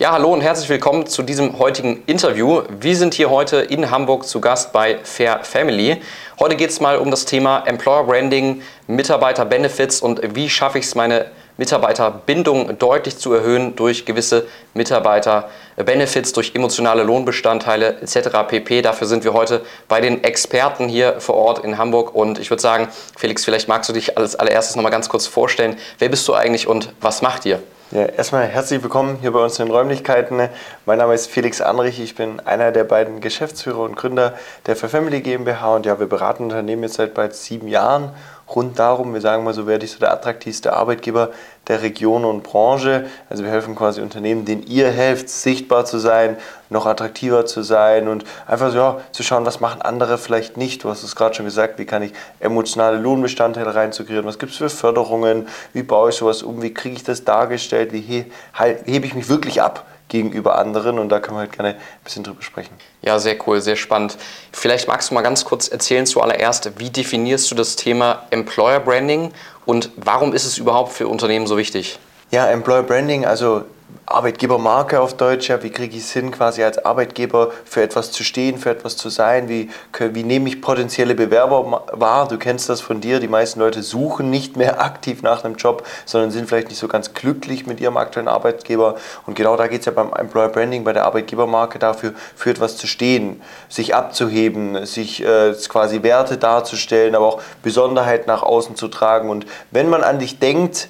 Ja, hallo und herzlich willkommen zu diesem heutigen Interview. Wir sind hier heute in Hamburg zu Gast bei Fair Family. Heute geht es mal um das Thema Employer Branding, Mitarbeiter Benefits und wie schaffe ich es, meine Mitarbeiterbindung deutlich zu erhöhen durch gewisse Mitarbeiter-Benefits, durch emotionale Lohnbestandteile etc. pp. Dafür sind wir heute bei den Experten hier vor Ort in Hamburg und ich würde sagen, Felix, vielleicht magst du dich als allererstes noch mal ganz kurz vorstellen. Wer bist du eigentlich und was macht ihr? Ja, erstmal herzlich willkommen hier bei uns in den Räumlichkeiten. Mein Name ist Felix Anrich, ich bin einer der beiden Geschäftsführer und Gründer der Family GmbH. Und ja, wir beraten Unternehmen jetzt seit bald sieben Jahren rund darum. Wir sagen mal so, werde ich so der attraktivste Arbeitgeber der Region und Branche. Also wir helfen quasi Unternehmen, denen ihr helft, sichtbar zu sein, noch attraktiver zu sein und einfach so ja, zu schauen, was machen andere vielleicht nicht. Du hast es gerade schon gesagt, wie kann ich emotionale Lohnbestandteile reinzugrieren, was gibt es für Förderungen, wie baue ich sowas um, wie kriege ich das dargestellt, wie he hebe ich mich wirklich ab gegenüber anderen und da können wir halt gerne ein bisschen drüber sprechen. Ja, sehr cool, sehr spannend. Vielleicht magst du mal ganz kurz erzählen zuallererst, wie definierst du das Thema Employer Branding und warum ist es überhaupt für Unternehmen so wichtig? Ja, Employer Branding, also Arbeitgebermarke auf Deutsch, ja, wie kriege ich es hin, quasi als Arbeitgeber für etwas zu stehen, für etwas zu sein, wie, wie nehme ich potenzielle Bewerber wahr, du kennst das von dir, die meisten Leute suchen nicht mehr aktiv nach einem Job, sondern sind vielleicht nicht so ganz glücklich mit ihrem aktuellen Arbeitgeber. Und genau da geht es ja beim Employer Branding, bei der Arbeitgebermarke dafür, für etwas zu stehen, sich abzuheben, sich äh, quasi Werte darzustellen, aber auch Besonderheiten nach außen zu tragen. Und wenn man an dich denkt,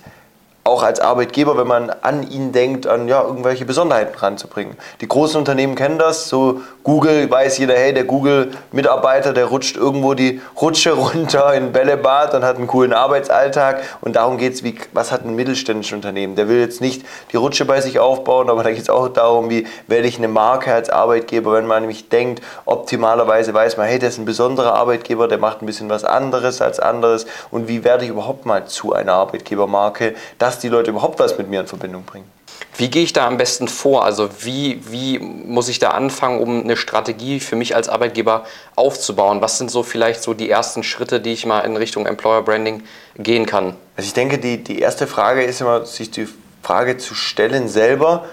auch als Arbeitgeber, wenn man an ihn denkt, an ja, irgendwelche Besonderheiten ranzubringen. Die großen Unternehmen kennen das, so Google weiß jeder, hey, der Google-Mitarbeiter, der rutscht irgendwo die Rutsche runter in Bällebad und hat einen coolen Arbeitsalltag und darum geht es, was hat ein mittelständisches Unternehmen. Der will jetzt nicht die Rutsche bei sich aufbauen, aber da geht es auch darum, wie werde ich eine Marke als Arbeitgeber, wenn man nämlich denkt, optimalerweise weiß man, hey, der ist ein besonderer Arbeitgeber, der macht ein bisschen was anderes als anderes und wie werde ich überhaupt mal zu einer Arbeitgebermarke, das dass die Leute überhaupt was mit mir in Verbindung bringen. Wie gehe ich da am besten vor? Also wie, wie muss ich da anfangen, um eine Strategie für mich als Arbeitgeber aufzubauen? Was sind so vielleicht so die ersten Schritte, die ich mal in Richtung Employer Branding gehen kann? Also ich denke, die, die erste Frage ist immer, sich die Frage zu stellen selber,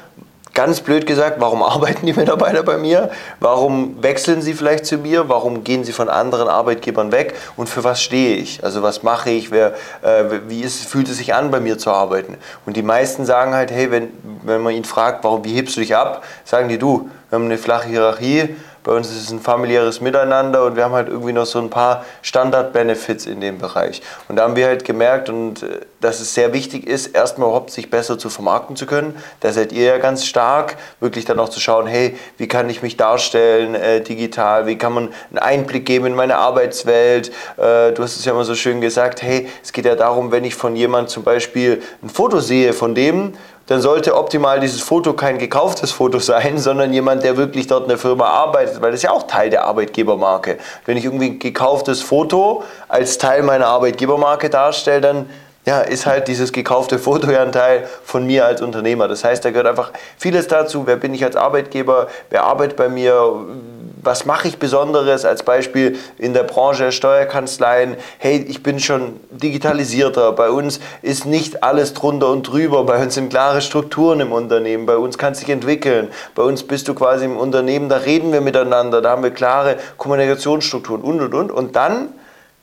Ganz blöd gesagt, warum arbeiten die Mitarbeiter bei mir? Warum wechseln sie vielleicht zu mir? Warum gehen sie von anderen Arbeitgebern weg? Und für was stehe ich? Also was mache ich? Wer, äh, wie ist, fühlt es sich an, bei mir zu arbeiten? Und die meisten sagen halt, hey, wenn, wenn man ihn fragt, warum, wie hebst du dich ab? Sagen die, du, wir haben eine flache Hierarchie, bei uns ist es ein familiäres Miteinander und wir haben halt irgendwie noch so ein paar Standard-Benefits in dem Bereich. Und da haben wir halt gemerkt, und äh, dass es sehr wichtig ist, erstmal überhaupt sich besser zu vermarkten zu können. Da seid ihr ja ganz stark, wirklich dann auch zu schauen, hey, wie kann ich mich darstellen äh, digital, wie kann man einen Einblick geben in meine Arbeitswelt. Äh, du hast es ja immer so schön gesagt, hey, es geht ja darum, wenn ich von jemandem zum Beispiel ein Foto sehe von dem, dann sollte optimal dieses Foto kein gekauftes Foto sein, sondern jemand, der wirklich dort eine Firma arbeitet, weil das ist ja auch Teil der Arbeitgebermarke. Wenn ich irgendwie ein gekauftes Foto als Teil meiner Arbeitgebermarke darstelle, dann ja, ist halt dieses gekaufte Foto ja ein Teil von mir als Unternehmer. Das heißt, da gehört einfach vieles dazu. Wer bin ich als Arbeitgeber? Wer arbeitet bei mir? Was mache ich Besonderes? Als Beispiel in der Branche der Steuerkanzleien. Hey, ich bin schon digitalisierter. Bei uns ist nicht alles drunter und drüber. Bei uns sind klare Strukturen im Unternehmen. Bei uns kann sich entwickeln. Bei uns bist du quasi im Unternehmen, da reden wir miteinander. Da haben wir klare Kommunikationsstrukturen und und und. Und dann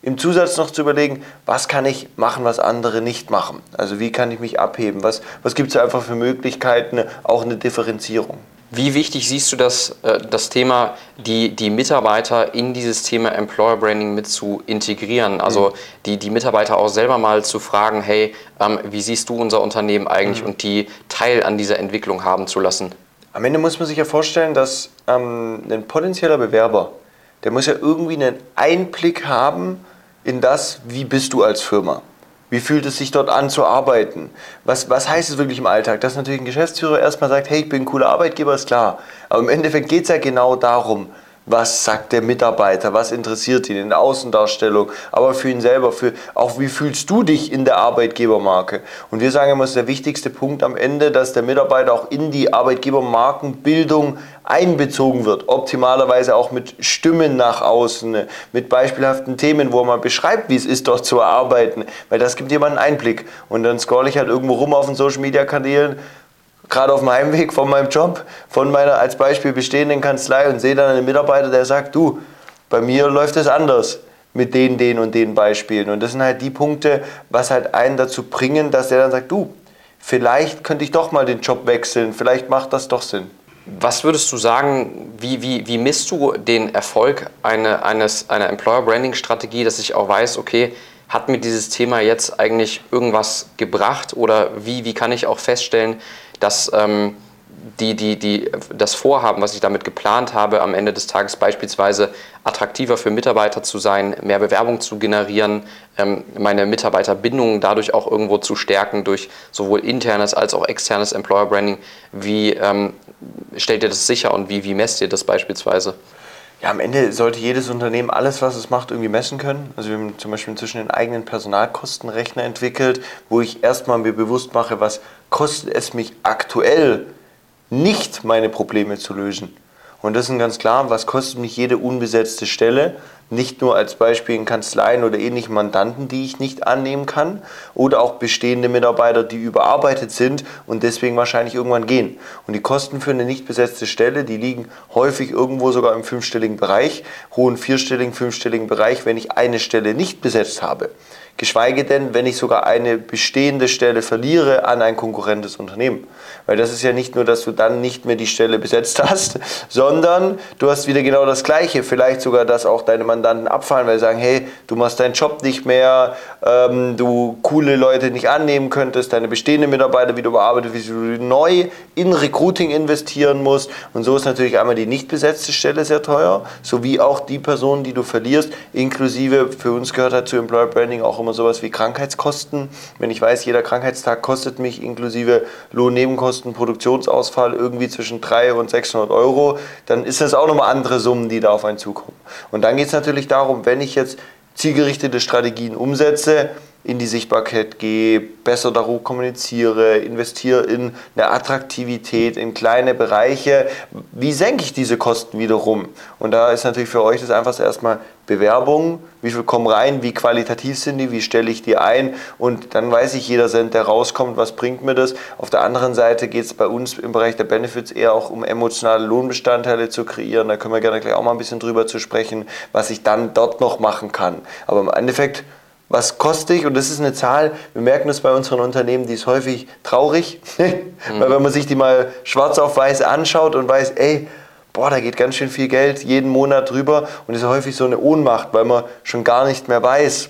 im Zusatz noch zu überlegen, was kann ich machen, was andere nicht machen. Also wie kann ich mich abheben? Was, was gibt es einfach für Möglichkeiten, auch eine Differenzierung? Wie wichtig siehst du das, äh, das Thema, die, die Mitarbeiter in dieses Thema Employer Branding mit zu integrieren? Also mhm. die, die Mitarbeiter auch selber mal zu fragen, hey, ähm, wie siehst du unser Unternehmen eigentlich mhm. und die Teil an dieser Entwicklung haben zu lassen? Am Ende muss man sich ja vorstellen, dass ähm, ein potenzieller Bewerber, der muss ja irgendwie einen Einblick haben in das, wie bist du als Firma. Wie fühlt es sich dort an zu arbeiten? Was, was heißt es wirklich im Alltag? Dass natürlich ein Geschäftsführer erstmal sagt, hey, ich bin ein cooler Arbeitgeber, ist klar. Aber im Endeffekt geht es ja genau darum, was sagt der Mitarbeiter, was interessiert ihn in der Außendarstellung, aber für ihn selber, für auch wie fühlst du dich in der Arbeitgebermarke. Und wir sagen immer, es ist der wichtigste Punkt am Ende, dass der Mitarbeiter auch in die Arbeitgebermarkenbildung einbezogen wird, optimalerweise auch mit Stimmen nach außen, mit beispielhaften Themen, wo man beschreibt, wie es ist, dort zu arbeiten, weil das gibt jemanden Einblick. Und dann scroll ich halt irgendwo rum auf den Social Media Kanälen gerade auf dem Heimweg von meinem Job, von meiner als Beispiel bestehenden Kanzlei und sehe dann einen Mitarbeiter, der sagt, du, bei mir läuft es anders mit den, den und den Beispielen. Und das sind halt die Punkte, was halt einen dazu bringen, dass der dann sagt, du, vielleicht könnte ich doch mal den Job wechseln, vielleicht macht das doch Sinn. Was würdest du sagen, wie, wie, wie misst du den Erfolg eine, eines, einer Employer Branding Strategie, dass ich auch weiß, okay, hat mir dieses Thema jetzt eigentlich irgendwas gebracht oder wie, wie kann ich auch feststellen, dass ähm, die, die, die, das Vorhaben, was ich damit geplant habe, am Ende des Tages beispielsweise attraktiver für Mitarbeiter zu sein, mehr Bewerbung zu generieren, ähm, meine Mitarbeiterbindung dadurch auch irgendwo zu stärken durch sowohl internes als auch externes Employer Branding. Wie ähm, stellt ihr das sicher und wie, wie messt ihr das beispielsweise? Ja, am Ende sollte jedes Unternehmen alles, was es macht, irgendwie messen können. Also wir haben zum Beispiel inzwischen einen eigenen Personalkostenrechner entwickelt, wo ich erstmal mir bewusst mache, was kostet es mich aktuell, nicht meine Probleme zu lösen. Und das ist ganz klar, was kostet mich jede unbesetzte Stelle? Nicht nur als Beispiel in Kanzleien oder ähnlichen Mandanten, die ich nicht annehmen kann, oder auch bestehende Mitarbeiter, die überarbeitet sind und deswegen wahrscheinlich irgendwann gehen. Und die Kosten für eine nicht besetzte Stelle, die liegen häufig irgendwo sogar im fünfstelligen Bereich, hohen vierstelligen, fünfstelligen Bereich, wenn ich eine Stelle nicht besetzt habe geschweige denn, wenn ich sogar eine bestehende Stelle verliere an ein konkurrentes Unternehmen. Weil das ist ja nicht nur, dass du dann nicht mehr die Stelle besetzt hast, sondern du hast wieder genau das Gleiche. Vielleicht sogar, dass auch deine Mandanten abfallen, weil sie sagen, hey, du machst deinen Job nicht mehr, ähm, du coole Leute nicht annehmen könntest, deine bestehenden Mitarbeiter wieder bearbeitet, wie du neu in Recruiting investieren musst. Und so ist natürlich einmal die nicht besetzte Stelle sehr teuer, sowie auch die Personen, die du verlierst, inklusive, für uns gehört dazu Employer Branding auch immer immer sowas wie Krankheitskosten. Wenn ich weiß, jeder Krankheitstag kostet mich inklusive Lohnnebenkosten, Produktionsausfall irgendwie zwischen 300 und 600 Euro, dann ist das auch nochmal andere Summen, die da auf einen zukommen. Und dann geht es natürlich darum, wenn ich jetzt zielgerichtete Strategien umsetze, in die Sichtbarkeit gehe, besser darüber kommuniziere, investiere in eine Attraktivität, in kleine Bereiche. Wie senke ich diese Kosten wiederum? Und da ist natürlich für euch das einfachste erstmal Bewerbung, wie viel kommen rein, wie qualitativ sind die, wie stelle ich die ein und dann weiß ich, jeder Cent, der rauskommt, was bringt mir das. Auf der anderen Seite geht es bei uns im Bereich der Benefits eher auch um emotionale Lohnbestandteile zu kreieren. Da können wir gerne gleich auch mal ein bisschen drüber zu sprechen, was ich dann dort noch machen kann. Aber im Endeffekt was kostet ich, und das ist eine Zahl, wir merken das bei unseren Unternehmen, die ist häufig traurig, weil wenn man sich die mal schwarz auf weiß anschaut und weiß, ey, boah, da geht ganz schön viel Geld jeden Monat drüber und ist häufig so eine Ohnmacht, weil man schon gar nicht mehr weiß,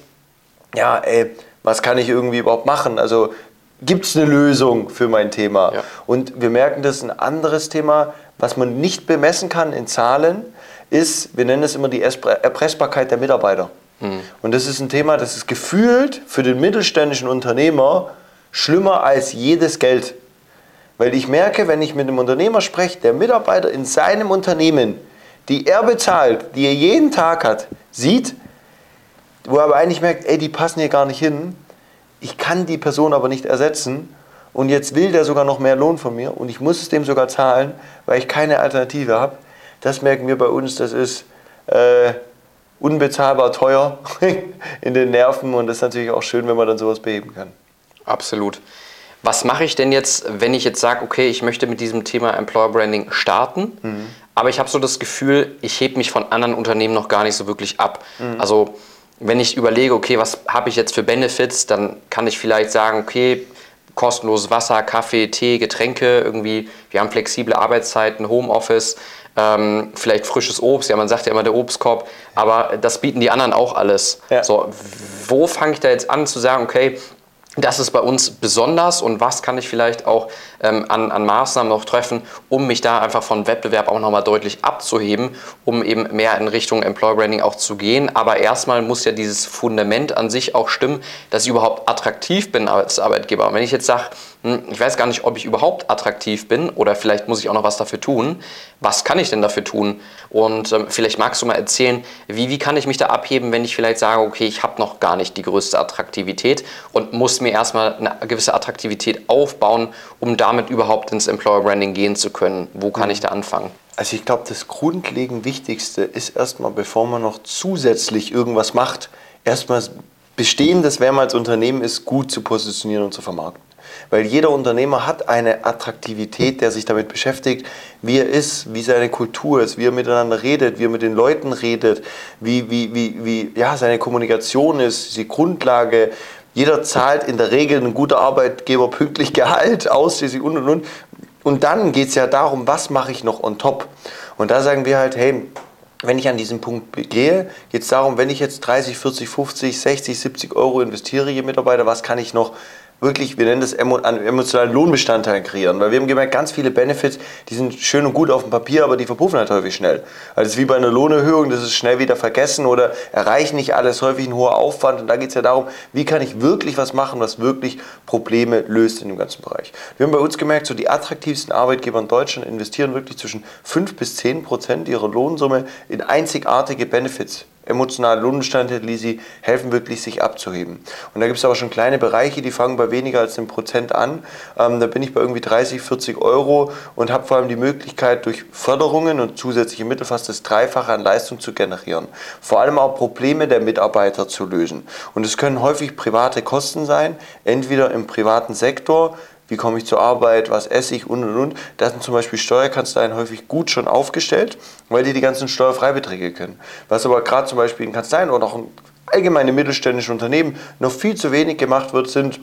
ja, ey, was kann ich irgendwie überhaupt machen? Also gibt es eine Lösung für mein Thema? Ja. Und wir merken, das ist ein anderes Thema, was man nicht bemessen kann in Zahlen, ist, wir nennen es immer die Erpressbarkeit der Mitarbeiter. Mhm. Und das ist ein Thema, das ist gefühlt für den mittelständischen Unternehmer schlimmer als jedes Geld. Weil ich merke, wenn ich mit einem Unternehmer spreche, der Mitarbeiter in seinem Unternehmen, die er bezahlt, die er jeden Tag hat, sieht, wo er aber eigentlich merkt, ey, die passen hier gar nicht hin, ich kann die Person aber nicht ersetzen und jetzt will der sogar noch mehr Lohn von mir und ich muss es dem sogar zahlen, weil ich keine Alternative habe. Das merken wir bei uns, das ist äh, unbezahlbar teuer in den Nerven und das ist natürlich auch schön, wenn man dann sowas beheben kann. Absolut. Was mache ich denn jetzt, wenn ich jetzt sage, okay, ich möchte mit diesem Thema Employer Branding starten, mhm. aber ich habe so das Gefühl, ich hebe mich von anderen Unternehmen noch gar nicht so wirklich ab. Mhm. Also wenn ich überlege, okay, was habe ich jetzt für Benefits, dann kann ich vielleicht sagen, okay, kostenloses Wasser, Kaffee, Tee, Getränke, irgendwie, wir haben flexible Arbeitszeiten, Homeoffice, ähm, vielleicht frisches Obst, ja, man sagt ja immer der Obstkorb, aber das bieten die anderen auch alles. Ja. So, wo fange ich da jetzt an zu sagen, okay, das ist bei uns besonders und was kann ich vielleicht auch ähm, an, an, Maßnahmen noch treffen, um mich da einfach von Wettbewerb auch nochmal deutlich abzuheben, um eben mehr in Richtung Employer Branding auch zu gehen. Aber erstmal muss ja dieses Fundament an sich auch stimmen, dass ich überhaupt attraktiv bin als Arbeitgeber. Und wenn ich jetzt sage, ich weiß gar nicht, ob ich überhaupt attraktiv bin oder vielleicht muss ich auch noch was dafür tun. Was kann ich denn dafür tun? Und ähm, vielleicht magst du mal erzählen, wie, wie kann ich mich da abheben, wenn ich vielleicht sage, okay, ich habe noch gar nicht die größte Attraktivität und muss mir erstmal eine gewisse Attraktivität aufbauen, um damit überhaupt ins Employer Branding gehen zu können. Wo kann ich da anfangen? Also ich glaube, das grundlegend Wichtigste ist erstmal, bevor man noch zusätzlich irgendwas macht, erstmal bestehendes, wer man als Unternehmen ist, gut zu positionieren und zu vermarkten. Weil jeder Unternehmer hat eine Attraktivität, der sich damit beschäftigt, wie er ist, wie seine Kultur ist, wie er miteinander redet, wie er mit den Leuten redet, wie, wie, wie, wie ja, seine Kommunikation ist, die Grundlage. Jeder zahlt in der Regel ein guter Arbeitgeber pünktlich Gehalt, ausschließlich und und und. Und dann geht es ja darum, was mache ich noch on top? Und da sagen wir halt, hey, wenn ich an diesen Punkt gehe, geht es darum, wenn ich jetzt 30, 40, 50, 60, 70 Euro investiere je Mitarbeiter, was kann ich noch wirklich, wir nennen das emotionalen Lohnbestandteil kreieren. Weil wir haben gemerkt, ganz viele Benefits, die sind schön und gut auf dem Papier, aber die verpuffen halt häufig schnell. Also es ist wie bei einer Lohnerhöhung, das ist schnell wieder vergessen oder erreichen nicht alles, häufig ein hoher Aufwand. Und da geht es ja darum, wie kann ich wirklich was machen, was wirklich Probleme löst in dem ganzen Bereich. Wir haben bei uns gemerkt, so die attraktivsten Arbeitgeber in Deutschland investieren wirklich zwischen 5 bis 10 Prozent ihrer Lohnsumme in einzigartige Benefits emotionale Lohnbestandteile, die sie helfen wirklich sich abzuheben. Und da gibt es aber schon kleine Bereiche, die fangen bei weniger als einem Prozent an. Ähm, da bin ich bei irgendwie 30, 40 Euro und habe vor allem die Möglichkeit, durch Förderungen und zusätzliche Mittel fast das Dreifache an Leistung zu generieren. Vor allem auch Probleme der Mitarbeiter zu lösen. Und es können häufig private Kosten sein, entweder im privaten Sektor, wie komme ich zur Arbeit, was esse ich und und und. Da sind zum Beispiel Steuerkanzleien häufig gut schon aufgestellt, weil die die ganzen Steuerfreibeträge können. Was aber gerade zum Beispiel in Kanzleien oder auch in allgemeine mittelständische Unternehmen noch viel zu wenig gemacht wird, sind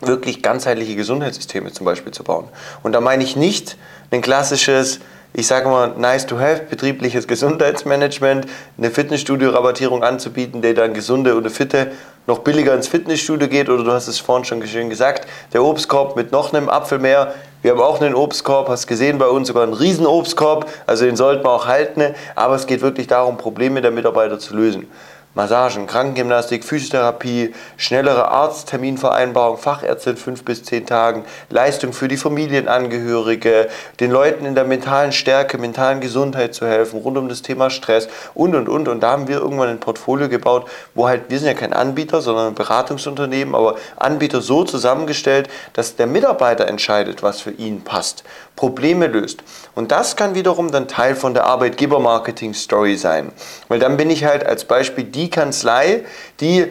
wirklich ganzheitliche Gesundheitssysteme zum Beispiel zu bauen. Und da meine ich nicht ein klassisches ich sage mal, nice to have, betriebliches Gesundheitsmanagement, eine Fitnessstudio-Rabattierung anzubieten, der dann gesunde oder fitte noch billiger ins Fitnessstudio geht oder du hast es vorhin schon schön gesagt, der Obstkorb mit noch einem Apfel mehr. Wir haben auch einen Obstkorb, hast gesehen bei uns sogar einen riesen Obstkorb, also den sollten wir auch halten, aber es geht wirklich darum, Probleme der Mitarbeiter zu lösen. Massagen, Krankengymnastik, Physiotherapie, schnellere Arztterminvereinbarung, Fachärzte in fünf bis zehn Tagen, Leistung für die Familienangehörige, den Leuten in der mentalen Stärke, mentalen Gesundheit zu helfen, rund um das Thema Stress und und und. Und da haben wir irgendwann ein Portfolio gebaut, wo halt, wir sind ja kein Anbieter, sondern ein Beratungsunternehmen, aber Anbieter so zusammengestellt, dass der Mitarbeiter entscheidet, was für ihn passt, Probleme löst. Und das kann wiederum dann Teil von der Arbeitgeber-Marketing-Story sein. Weil dann bin ich halt als Beispiel die die Kanzlei, die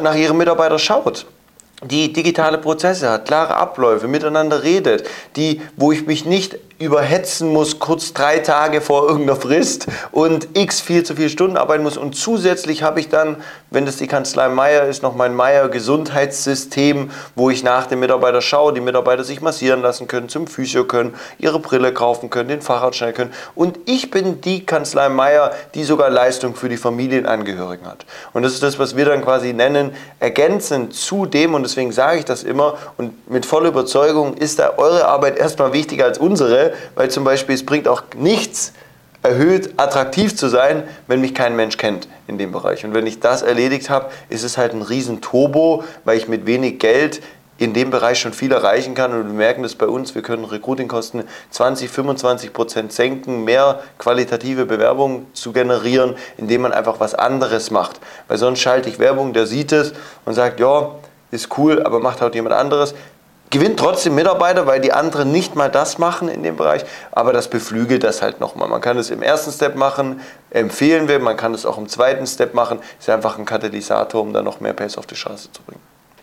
nach ihren Mitarbeitern schaut die digitale Prozesse hat, klare Abläufe, miteinander redet, die, wo ich mich nicht überhetzen muss, kurz drei Tage vor irgendeiner Frist und x viel zu viele Stunden arbeiten muss. Und zusätzlich habe ich dann, wenn das die Kanzlei Meier ist, noch mein Meier Gesundheitssystem, wo ich nach dem Mitarbeiter schaue, die Mitarbeiter sich massieren lassen können, zum Physio können, ihre Brille kaufen können, den Fahrrad schnell können. Und ich bin die Kanzlei Meier, die sogar Leistung für die Familienangehörigen hat. Und das ist das, was wir dann quasi nennen, ergänzend zu dem, und deswegen sage ich das immer, und mit voller Überzeugung ist da eure Arbeit erstmal wichtiger als unsere, weil zum Beispiel es bringt auch nichts, erhöht attraktiv zu sein, wenn mich kein Mensch kennt in dem Bereich. Und wenn ich das erledigt habe, ist es halt ein riesen Turbo, weil ich mit wenig Geld in dem Bereich schon viel erreichen kann. Und wir merken das bei uns, wir können Recruitingkosten 20, 25 Prozent senken, mehr qualitative Bewerbungen zu generieren, indem man einfach was anderes macht. Weil sonst schalte ich Werbung, der sieht es und sagt, ja, ist cool, aber macht halt jemand anderes gewinnt trotzdem Mitarbeiter, weil die anderen nicht mal das machen in dem Bereich, aber das beflügelt das halt nochmal. Man kann es im ersten Step machen, empfehlen wir, man kann es auch im zweiten Step machen, ist einfach ein Katalysator, um dann noch mehr Pace auf die Straße zu bringen.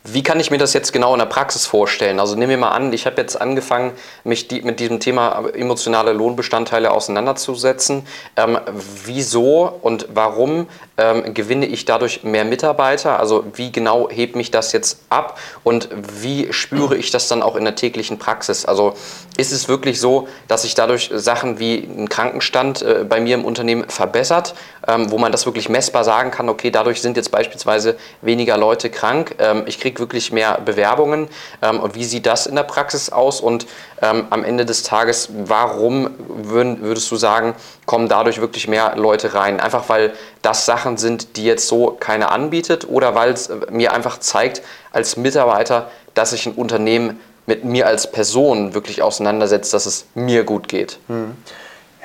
Wie kann ich mir das jetzt genau in der Praxis vorstellen? Also nehmen wir mal an, ich habe jetzt angefangen, mich die, mit diesem Thema emotionale Lohnbestandteile auseinanderzusetzen. Ähm, wieso und warum ähm, gewinne ich dadurch mehr Mitarbeiter? Also wie genau hebt mich das jetzt ab und wie spüre ich das dann auch in der täglichen Praxis? Also ist es wirklich so, dass sich dadurch Sachen wie ein Krankenstand äh, bei mir im Unternehmen verbessert, ähm, wo man das wirklich messbar sagen kann, okay, dadurch sind jetzt beispielsweise weniger Leute krank, ähm, ich kriege wirklich mehr Bewerbungen. Ähm, und wie sieht das in der Praxis aus? Und ähm, am Ende des Tages, warum würd, würdest du sagen, kommen dadurch wirklich mehr Leute rein? Einfach weil das Sachen sind, die jetzt so keiner anbietet oder weil es mir einfach zeigt als Mitarbeiter, dass sich ein Unternehmen mit mir als Person wirklich auseinandersetzt, dass es mir gut geht. Hm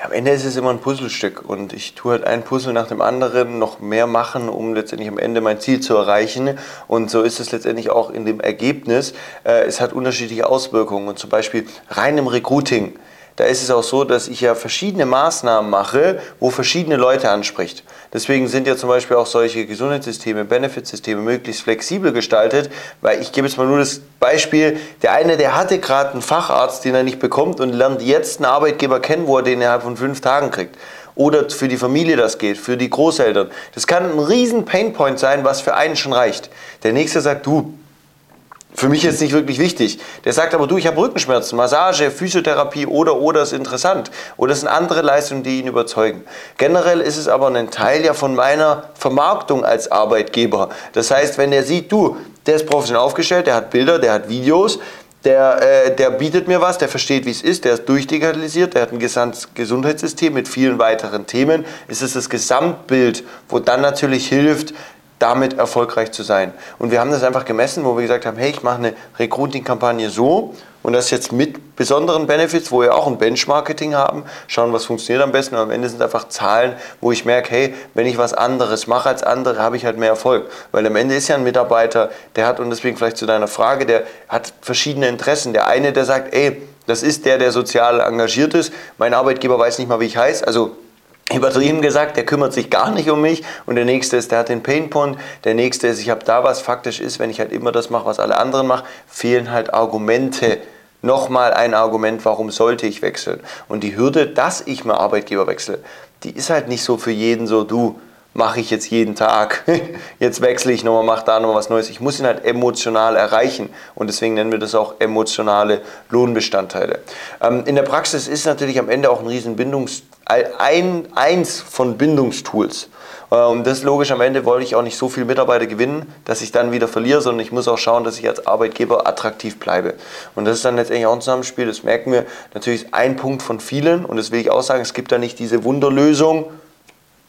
am Ende ist es immer ein Puzzlestück und ich tue halt ein Puzzle nach dem anderen noch mehr machen, um letztendlich am Ende mein Ziel zu erreichen. Und so ist es letztendlich auch in dem Ergebnis. Äh, es hat unterschiedliche Auswirkungen und zum Beispiel rein im Recruiting da ist es auch so, dass ich ja verschiedene Maßnahmen mache, wo verschiedene Leute anspricht. Deswegen sind ja zum Beispiel auch solche Gesundheitssysteme, Benefitsysteme möglichst flexibel gestaltet, weil ich gebe jetzt mal nur das Beispiel, der eine, der hatte gerade einen Facharzt, den er nicht bekommt und lernt jetzt einen Arbeitgeber kennen, wo er den innerhalb von fünf Tagen kriegt oder für die Familie das geht, für die Großeltern. Das kann ein riesen Painpoint sein, was für einen schon reicht. Der nächste sagt, du, für mich ist nicht wirklich wichtig. Der sagt aber, du, ich habe Rückenschmerzen, Massage, Physiotherapie oder oder ist interessant. Oder es sind andere Leistungen, die ihn überzeugen. Generell ist es aber ein Teil ja von meiner Vermarktung als Arbeitgeber. Das heißt, wenn er sieht, du, der ist professionell aufgestellt, der hat Bilder, der hat Videos, der, äh, der bietet mir was, der versteht, wie es ist, der ist durchdigitalisiert, der hat ein Gesundheitssystem mit vielen weiteren Themen. Es ist das Gesamtbild, wo dann natürlich hilft, damit erfolgreich zu sein. Und wir haben das einfach gemessen, wo wir gesagt haben, hey, ich mache eine Recruiting-Kampagne so und das jetzt mit besonderen Benefits, wo wir auch ein Benchmarketing haben, schauen, was funktioniert am besten und am Ende sind es einfach Zahlen, wo ich merke, hey, wenn ich was anderes mache als andere, habe ich halt mehr Erfolg. Weil am Ende ist ja ein Mitarbeiter, der hat, und deswegen vielleicht zu deiner Frage, der hat verschiedene Interessen. Der eine, der sagt, ey, das ist der, der sozial engagiert ist, mein Arbeitgeber weiß nicht mal, wie ich heiße, also übertrieben gesagt, der kümmert sich gar nicht um mich und der nächste ist, der hat den Painpoint, der nächste ist, ich habe da was, faktisch ist, wenn ich halt immer das mache, was alle anderen machen, fehlen halt Argumente. Nochmal ein Argument, warum sollte ich wechseln? Und die Hürde, dass ich mal Arbeitgeber wechsle, die ist halt nicht so für jeden so, du, mache ich jetzt jeden Tag. Jetzt wechsle ich nochmal, mache da nochmal was Neues. Ich muss ihn halt emotional erreichen und deswegen nennen wir das auch emotionale Lohnbestandteile. Ähm, in der Praxis ist natürlich am Ende auch ein riesen Bindungs ein, eins von Bindungstools. Äh, und das ist logisch, am Ende wollte ich auch nicht so viele Mitarbeiter gewinnen, dass ich dann wieder verliere, sondern ich muss auch schauen, dass ich als Arbeitgeber attraktiv bleibe. Und das ist dann letztendlich auch ein Zusammenspiel, das merken wir. Natürlich ist ein Punkt von vielen und das will ich auch sagen, es gibt da nicht diese Wunderlösung,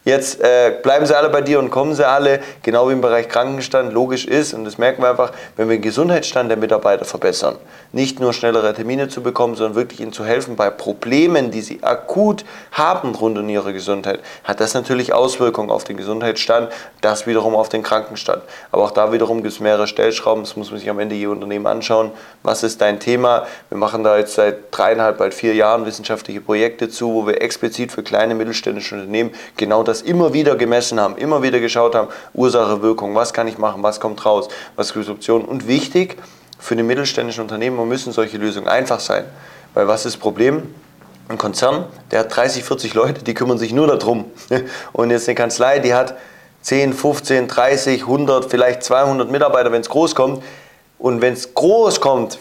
Jetzt äh, bleiben sie alle bei dir und kommen sie alle, genau wie im Bereich Krankenstand logisch ist. Und das merken wir einfach, wenn wir den Gesundheitsstand der Mitarbeiter verbessern. Nicht nur schnellere Termine zu bekommen, sondern wirklich ihnen zu helfen bei Problemen, die sie akut haben rund um ihre Gesundheit, hat das natürlich Auswirkungen auf den Gesundheitsstand, das wiederum auf den Krankenstand. Aber auch da wiederum gibt es mehrere Stellschrauben, das muss man sich am Ende je Unternehmen anschauen. Was ist dein Thema? Wir machen da jetzt seit dreieinhalb, bald vier Jahren wissenschaftliche Projekte zu, wo wir explizit für kleine mittelständische Unternehmen genau das das immer wieder gemessen haben, immer wieder geschaut haben, Ursache, Wirkung, was kann ich machen, was kommt raus, was ist Disruption. Und wichtig für die mittelständischen Unternehmen müssen solche Lösungen einfach sein. Weil was ist das Problem? Ein Konzern, der hat 30, 40 Leute, die kümmern sich nur darum. Und jetzt eine Kanzlei, die hat 10, 15, 30, 100, vielleicht 200 Mitarbeiter, wenn es groß kommt. Und wenn es groß kommt,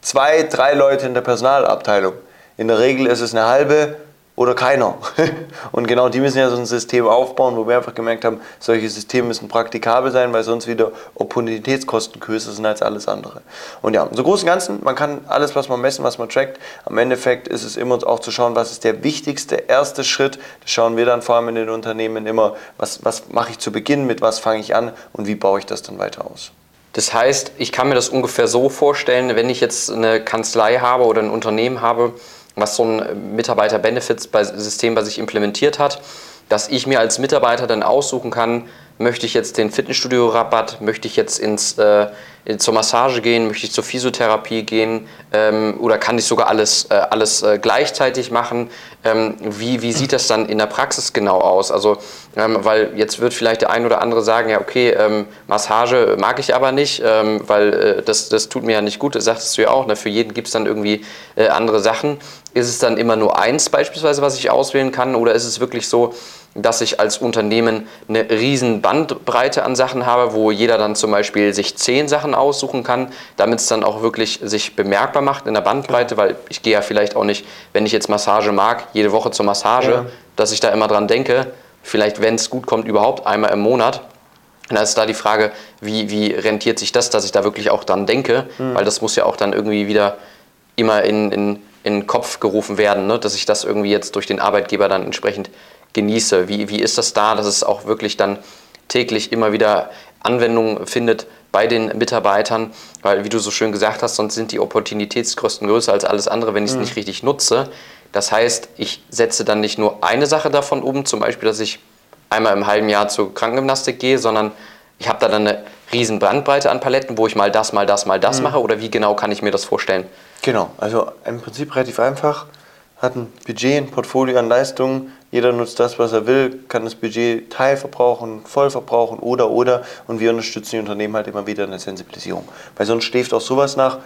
zwei, drei Leute in der Personalabteilung. In der Regel ist es eine halbe oder keiner. Und genau die müssen ja so ein System aufbauen, wo wir einfach gemerkt haben, solche Systeme müssen praktikabel sein, weil sonst wieder Opportunitätskosten größer sind als alles andere. Und ja, so großen Ganzen, man kann alles, was man messen, was man trackt. Am Endeffekt ist es immer auch zu schauen, was ist der wichtigste erste Schritt. Das schauen wir dann vor allem in den Unternehmen immer, was, was mache ich zu Beginn, mit was fange ich an und wie baue ich das dann weiter aus. Das heißt, ich kann mir das ungefähr so vorstellen, wenn ich jetzt eine Kanzlei habe oder ein Unternehmen habe, was so ein Mitarbeiter-Benefits-System bei sich implementiert hat, dass ich mir als Mitarbeiter dann aussuchen kann, möchte ich jetzt den Fitnessstudio-Rabatt, möchte ich jetzt ins, äh, zur Massage gehen, möchte ich zur Physiotherapie gehen ähm, oder kann ich sogar alles, äh, alles äh, gleichzeitig machen? Ähm, wie, wie sieht das dann in der Praxis genau aus? Also, ähm, weil jetzt wird vielleicht der ein oder andere sagen, ja okay, ähm, Massage mag ich aber nicht, ähm, weil äh, das, das tut mir ja nicht gut, das sagtest du ja auch, ne? für jeden gibt es dann irgendwie äh, andere Sachen. Ist es dann immer nur eins beispielsweise, was ich auswählen kann oder ist es wirklich so, dass ich als Unternehmen eine riesen Bandbreite an Sachen habe, wo jeder dann zum Beispiel sich zehn Sachen aussuchen kann, damit es dann auch wirklich sich bemerkbar macht in der Bandbreite, weil ich gehe ja vielleicht auch nicht, wenn ich jetzt Massage mag, jede Woche zur Massage, ja. dass ich da immer dran denke, vielleicht wenn es gut kommt, überhaupt einmal im Monat. Und da ist da die Frage, wie, wie rentiert sich das, dass ich da wirklich auch dran denke, mhm. weil das muss ja auch dann irgendwie wieder immer in, in, in den Kopf gerufen werden, ne? dass ich das irgendwie jetzt durch den Arbeitgeber dann entsprechend genieße. Wie, wie ist das da, dass es auch wirklich dann täglich immer wieder Anwendung findet bei den Mitarbeitern? Weil, wie du so schön gesagt hast, sonst sind die Opportunitätskosten größer als alles andere, wenn ich es mhm. nicht richtig nutze. Das heißt, ich setze dann nicht nur eine Sache davon um, zum Beispiel, dass ich einmal im halben Jahr zur Krankengymnastik gehe, sondern ich habe da dann eine riesen Bandbreite an Paletten, wo ich mal das, mal das, mal das mhm. mache? Oder wie genau kann ich mir das vorstellen? Genau, also im Prinzip relativ einfach. hat ein Budget, ein Portfolio an Leistungen, jeder nutzt das, was er will, kann das Budget teilverbrauchen, voll verbrauchen oder oder und wir unterstützen die Unternehmen halt immer wieder in der Sensibilisierung. Weil sonst schläft auch sowas nach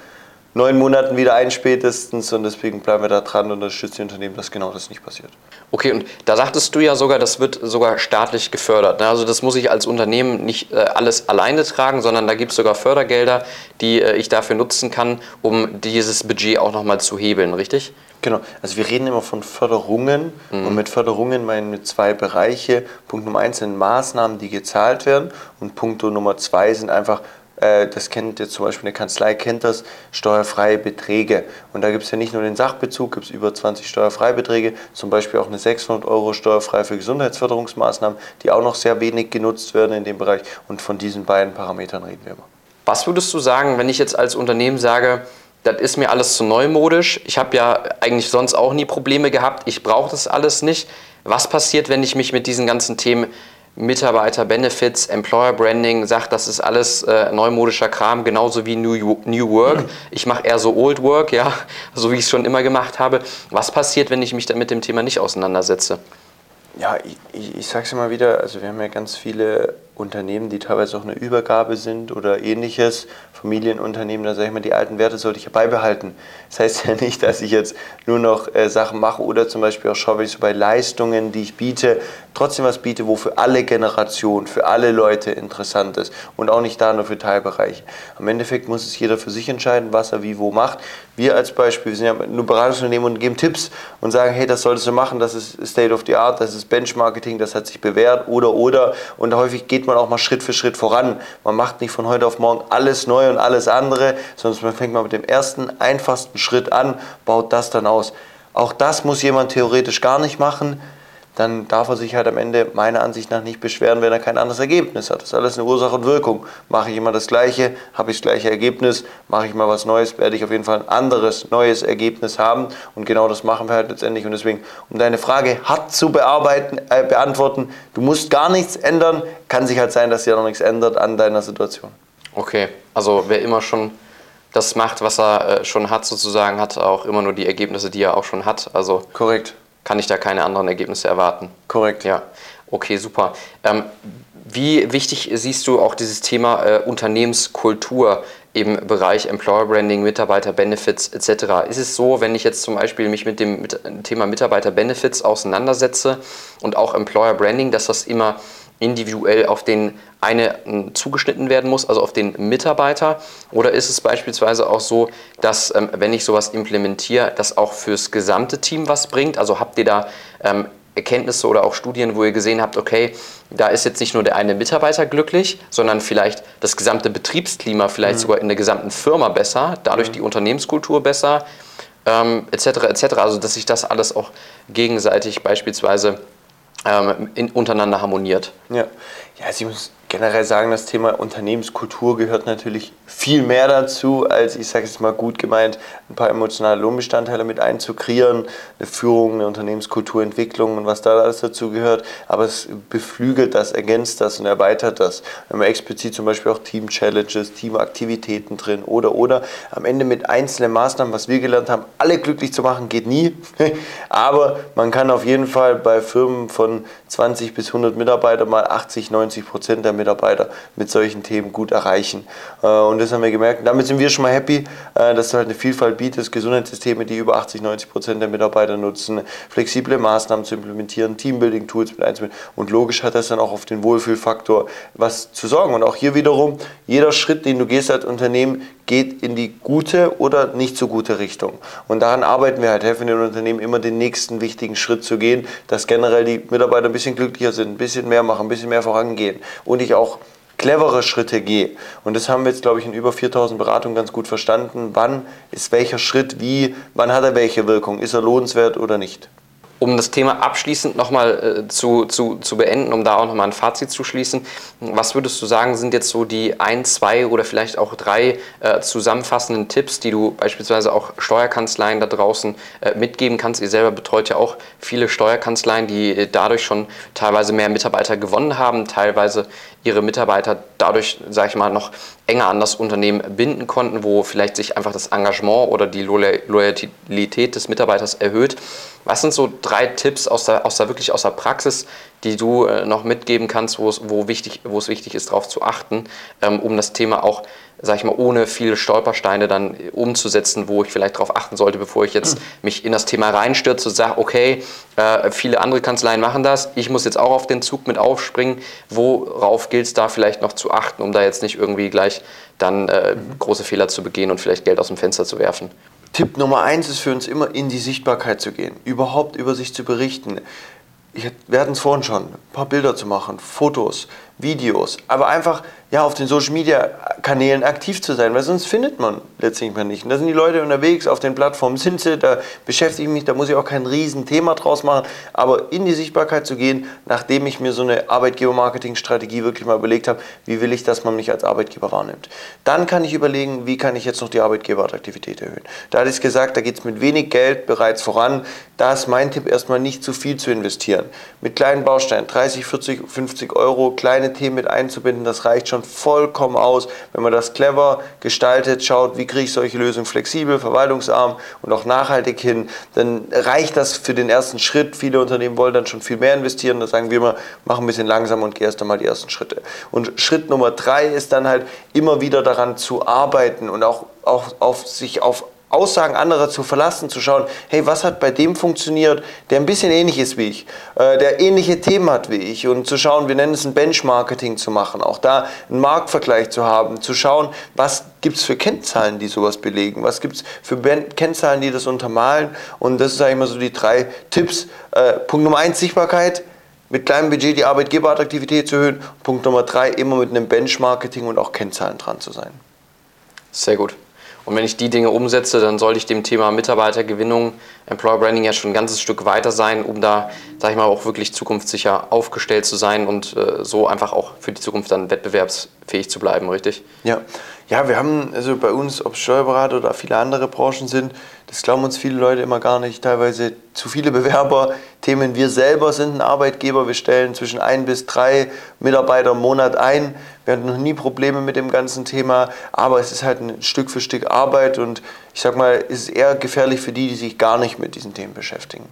neun Monaten wieder ein spätestens und deswegen bleiben wir da dran und unterstützen die Unternehmen, dass genau das nicht passiert. Okay, und da sagtest du ja sogar, das wird sogar staatlich gefördert. Ne? Also das muss ich als Unternehmen nicht äh, alles alleine tragen, sondern da gibt es sogar Fördergelder, die äh, ich dafür nutzen kann, um dieses Budget auch nochmal zu hebeln, richtig? Genau, also wir reden immer von Förderungen mhm. und mit Förderungen meinen wir zwei Bereiche. Punkt Nummer eins sind Maßnahmen, die gezahlt werden und Punkt Nummer zwei sind einfach das kennt jetzt zum Beispiel eine Kanzlei, kennt das, steuerfreie Beträge. Und da gibt es ja nicht nur den Sachbezug, gibt es über 20 steuerfreie Beträge, zum Beispiel auch eine 600 Euro steuerfrei für Gesundheitsförderungsmaßnahmen, die auch noch sehr wenig genutzt werden in dem Bereich. Und von diesen beiden Parametern reden wir immer. Was würdest du sagen, wenn ich jetzt als Unternehmen sage, das ist mir alles zu neumodisch, ich habe ja eigentlich sonst auch nie Probleme gehabt, ich brauche das alles nicht. Was passiert, wenn ich mich mit diesen ganzen Themen Mitarbeiter-Benefits, Employer-Branding sagt, das ist alles äh, neumodischer Kram, genauso wie New, New Work. Ich mache eher so Old Work, ja, so wie ich es schon immer gemacht habe. Was passiert, wenn ich mich mit dem Thema nicht auseinandersetze? Ja, ich, ich, ich sage es immer wieder, also wir haben ja ganz viele Unternehmen, die teilweise auch eine Übergabe sind oder ähnliches, Familienunternehmen, da sage ich mal, die alten Werte sollte ich ja beibehalten. Das heißt ja nicht, dass ich jetzt nur noch äh, Sachen mache oder zum Beispiel auch schaue, wenn ich so bei Leistungen, die ich biete, trotzdem was biete, wo für alle Generationen, für alle Leute interessant ist und auch nicht da nur für Teilbereiche. Am Endeffekt muss es jeder für sich entscheiden, was er wie wo macht. Wir als Beispiel, wir sind ja nur Beratungsunternehmen und geben Tipps und sagen, hey, das solltest du machen, das ist State of the Art, das ist Benchmarketing, das hat sich bewährt oder oder und häufig geht man auch mal Schritt für Schritt voran. Man macht nicht von heute auf morgen alles neu und alles andere, sondern man fängt mal mit dem ersten, einfachsten Schritt an, baut das dann aus. Auch das muss jemand theoretisch gar nicht machen dann darf er sich halt am Ende meiner Ansicht nach nicht beschweren, wenn er kein anderes Ergebnis hat. Das ist alles eine Ursache und Wirkung. Mache ich immer das Gleiche, habe ich das gleiche Ergebnis, mache ich mal was Neues, werde ich auf jeden Fall ein anderes, neues Ergebnis haben. Und genau das machen wir halt letztendlich. Und deswegen, um deine Frage hart zu bearbeiten, äh, beantworten, du musst gar nichts ändern, kann sich halt sein, dass sich ja noch nichts ändert an deiner Situation. Okay, also wer immer schon das macht, was er äh, schon hat, sozusagen, hat auch immer nur die Ergebnisse, die er auch schon hat. Also Korrekt kann ich da keine anderen Ergebnisse erwarten. Korrekt. Ja, okay, super. Ähm, wie wichtig siehst du auch dieses Thema äh, Unternehmenskultur im Bereich Employer Branding, Mitarbeiter Benefits etc. Ist es so, wenn ich jetzt zum Beispiel mich mit dem, mit dem Thema Mitarbeiter Benefits auseinandersetze und auch Employer Branding, dass das immer individuell auf den eine zugeschnitten werden muss, also auf den Mitarbeiter? Oder ist es beispielsweise auch so, dass ähm, wenn ich sowas implementiere, das auch fürs gesamte Team was bringt? Also habt ihr da ähm, Erkenntnisse oder auch Studien, wo ihr gesehen habt, okay, da ist jetzt nicht nur der eine Mitarbeiter glücklich, sondern vielleicht das gesamte Betriebsklima, vielleicht mhm. sogar in der gesamten Firma besser, dadurch mhm. die Unternehmenskultur besser, ähm, etc. etc. Also dass sich das alles auch gegenseitig beispielsweise ähm, in, untereinander harmoniert. Ja. ja, also muss generell sagen, das Thema Unternehmenskultur gehört natürlich viel mehr dazu, als ich sage es mal gut gemeint, ein paar emotionale Lohnbestandteile mit einzukreieren, eine Führung, eine Unternehmenskulturentwicklung und was da alles dazu gehört. Aber es beflügelt das, ergänzt das und erweitert das. Wir haben explizit zum Beispiel auch Team-Challenges, Teamaktivitäten drin oder oder am Ende mit einzelnen Maßnahmen, was wir gelernt haben, alle glücklich zu machen, geht nie. Aber man kann auf jeden Fall bei Firmen von 20 bis 100 Mitarbeitern mal 80, 90 Prozent der Mitarbeiter mit solchen Themen gut erreichen. Äh, und das haben wir gemerkt. damit sind wir schon mal happy, äh, dass du halt eine Vielfalt bietest, Gesundheitssysteme, die über 80, 90 Prozent der Mitarbeiter nutzen, flexible Maßnahmen zu implementieren, Teambuilding-Tools mit einzubinden. Und logisch hat das dann auch auf den Wohlfühlfaktor was zu sorgen. Und auch hier wiederum, jeder Schritt, den du gehst als Unternehmen, geht in die gute oder nicht so gute Richtung. Und daran arbeiten wir halt, helfen den Unternehmen immer den nächsten wichtigen Schritt zu gehen, dass generell die Mitarbeiter ein bisschen glücklicher sind, ein bisschen mehr machen, ein bisschen mehr vorangehen. Und ich auch clevere Schritte gehe. Und das haben wir jetzt, glaube ich, in über 4000 Beratungen ganz gut verstanden. Wann ist welcher Schritt wie, wann hat er welche Wirkung? Ist er lohnenswert oder nicht? Um das Thema abschließend nochmal äh, zu, zu, zu beenden, um da auch nochmal ein Fazit zu schließen, was würdest du sagen, sind jetzt so die ein, zwei oder vielleicht auch drei äh, zusammenfassenden Tipps, die du beispielsweise auch Steuerkanzleien da draußen äh, mitgeben kannst? Ihr selber betreut ja auch viele Steuerkanzleien, die äh, dadurch schon teilweise mehr Mitarbeiter gewonnen haben, teilweise ihre Mitarbeiter dadurch, sage ich mal, noch enger an das Unternehmen binden konnten, wo vielleicht sich einfach das Engagement oder die Loyalität des Mitarbeiters erhöht. Was sind so drei Tipps aus der, aus der wirklich aus der Praxis, die du äh, noch mitgeben kannst, wo es, wo, wichtig, wichtig ist, darauf zu achten, ähm, um das Thema auch, sag ich mal, ohne viele Stolpersteine dann umzusetzen, wo ich vielleicht darauf achten sollte, bevor ich jetzt mich in das Thema reinstürze und sage, okay, äh, viele andere Kanzleien machen das, ich muss jetzt auch auf den Zug mit aufspringen. Worauf gilt es da vielleicht noch zu achten, um da jetzt nicht irgendwie gleich dann äh, große Fehler zu begehen und vielleicht Geld aus dem Fenster zu werfen? Tipp Nummer eins ist für uns immer in die Sichtbarkeit zu gehen, überhaupt über sich zu berichten. Wir hatten es vorhin schon, ein paar Bilder zu machen, Fotos, Videos, aber einfach ja, auf den Social Media Kanälen aktiv zu sein, weil sonst findet man letztlich mal nicht. Und da sind die Leute unterwegs, auf den Plattformen sind sie, da beschäftige ich mich, da muss ich auch kein Riesenthema draus machen, aber in die Sichtbarkeit zu gehen, nachdem ich mir so eine Arbeitgeber-Marketing-Strategie wirklich mal überlegt habe, wie will ich, dass man mich als Arbeitgeber wahrnimmt. Dann kann ich überlegen, wie kann ich jetzt noch die Arbeitgeberattraktivität erhöhen. Da hatte ich gesagt, da geht es mit wenig Geld bereits voran. Da ist mein Tipp erstmal nicht zu viel zu investieren. Mit kleinen Bausteinen, 30, 40, 50 Euro, kleine Themen mit einzubinden, das reicht schon vollkommen aus, wenn man das clever gestaltet, schaut, wie kriege ich solche Lösungen flexibel, verwaltungsarm und auch nachhaltig hin, dann reicht das für den ersten Schritt. Viele Unternehmen wollen dann schon viel mehr investieren. Da sagen wir immer, mach ein bisschen langsam und geh erst einmal die ersten Schritte. Und Schritt Nummer drei ist dann halt immer wieder daran zu arbeiten und auch, auch auf sich auf Aussagen anderer zu verlassen, zu schauen, hey, was hat bei dem funktioniert, der ein bisschen ähnlich ist wie ich, äh, der ähnliche Themen hat wie ich und zu schauen, wir nennen es ein Benchmarketing zu machen, auch da einen Marktvergleich zu haben, zu schauen, was gibt es für Kennzahlen, die sowas belegen, was gibt es für ben Kennzahlen, die das untermalen und das ist eigentlich mal so die drei Tipps. Äh, Punkt Nummer eins, Sichtbarkeit, mit kleinem Budget die Arbeitgeberattraktivität zu erhöhen. Punkt Nummer drei, immer mit einem Benchmarketing und auch Kennzahlen dran zu sein. Sehr gut. Und wenn ich die Dinge umsetze, dann sollte ich dem Thema Mitarbeitergewinnung, Employer Branding ja schon ein ganzes Stück weiter sein, um da, sag ich mal, auch wirklich zukunftssicher aufgestellt zu sein und äh, so einfach auch für die Zukunft dann wettbewerbsfähig zu bleiben, richtig? Ja, ja, wir haben also bei uns, ob Steuerberater oder viele andere Branchen sind, das glauben uns viele Leute immer gar nicht. Teilweise zu viele Bewerber. Themen, wir selber sind ein Arbeitgeber. Wir stellen zwischen ein bis drei Mitarbeiter im Monat ein. Wir hatten noch nie Probleme mit dem ganzen Thema, aber es ist halt ein Stück für Stück Arbeit und ich sag mal, es ist eher gefährlich für die, die sich gar nicht mit diesen Themen beschäftigen.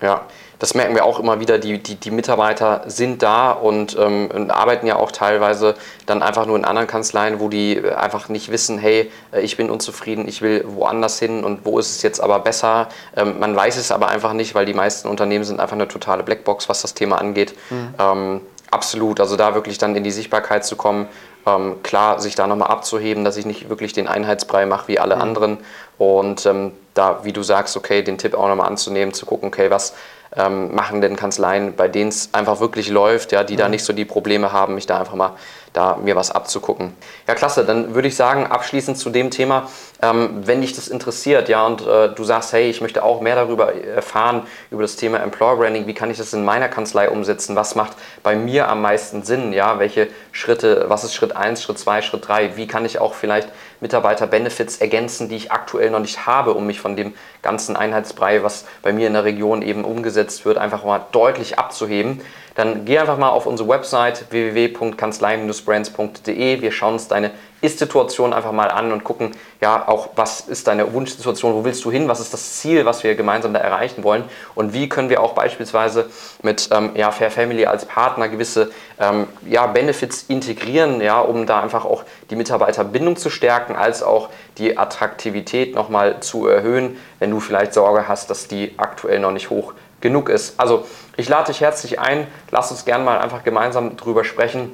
Ja, das merken wir auch immer wieder, die, die, die Mitarbeiter sind da und, ähm, und, arbeiten ja auch teilweise dann einfach nur in anderen Kanzleien, wo die einfach nicht wissen, hey, äh, ich bin unzufrieden, ich will woanders hin und wo ist es jetzt aber besser. Ähm, man weiß es aber einfach nicht, weil die meisten Unternehmen sind einfach eine totale Blackbox, was das Thema angeht. Mhm. Ähm, absolut, also da wirklich dann in die Sichtbarkeit zu kommen, ähm, klar, sich da nochmal abzuheben, dass ich nicht wirklich den Einheitsbrei mache wie alle mhm. anderen und ähm, da, wie du sagst, okay, den Tipp auch nochmal anzunehmen, zu gucken, okay, was ähm, machen denn Kanzleien, bei denen es einfach wirklich läuft, ja, die mhm. da nicht so die Probleme haben, mich da einfach mal da mir was abzugucken. Ja, klasse. Dann würde ich sagen, abschließend zu dem Thema, ähm, wenn dich das interessiert, ja, und äh, du sagst, hey, ich möchte auch mehr darüber erfahren, über das Thema Employer Branding, wie kann ich das in meiner Kanzlei umsetzen, was macht bei mir am meisten Sinn, ja, welche Schritte, was ist Schritt 1, Schritt 2, Schritt 3, wie kann ich auch vielleicht Mitarbeiter-Benefits ergänzen, die ich aktuell noch nicht habe, um mich von dem ganzen Einheitsbrei, was bei mir in der Region eben umgesetzt wird, einfach mal deutlich abzuheben dann geh einfach mal auf unsere Website www.kanzlei-brands.de. Wir schauen uns deine Ist-Situation einfach mal an und gucken, ja, auch was ist deine Wunschsituation, wo willst du hin, was ist das Ziel, was wir gemeinsam da erreichen wollen und wie können wir auch beispielsweise mit ähm, ja, Fair Family als Partner gewisse ähm, ja, Benefits integrieren, ja, um da einfach auch die Mitarbeiterbindung zu stärken, als auch die Attraktivität nochmal zu erhöhen, wenn du vielleicht Sorge hast, dass die aktuell noch nicht hoch genug ist. Also ich lade dich herzlich ein, lass uns gerne mal einfach gemeinsam drüber sprechen.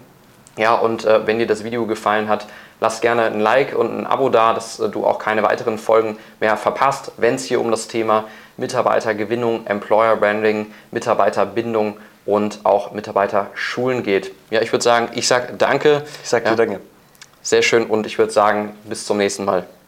Ja, und äh, wenn dir das Video gefallen hat, lass gerne ein Like und ein Abo da, dass äh, du auch keine weiteren Folgen mehr verpasst, wenn es hier um das Thema Mitarbeitergewinnung, Employer Branding, Mitarbeiterbindung und auch Mitarbeiterschulen geht. Ja, ich würde sagen, ich sage danke. Ich sage dir ja, danke. Sehr schön und ich würde sagen, bis zum nächsten Mal.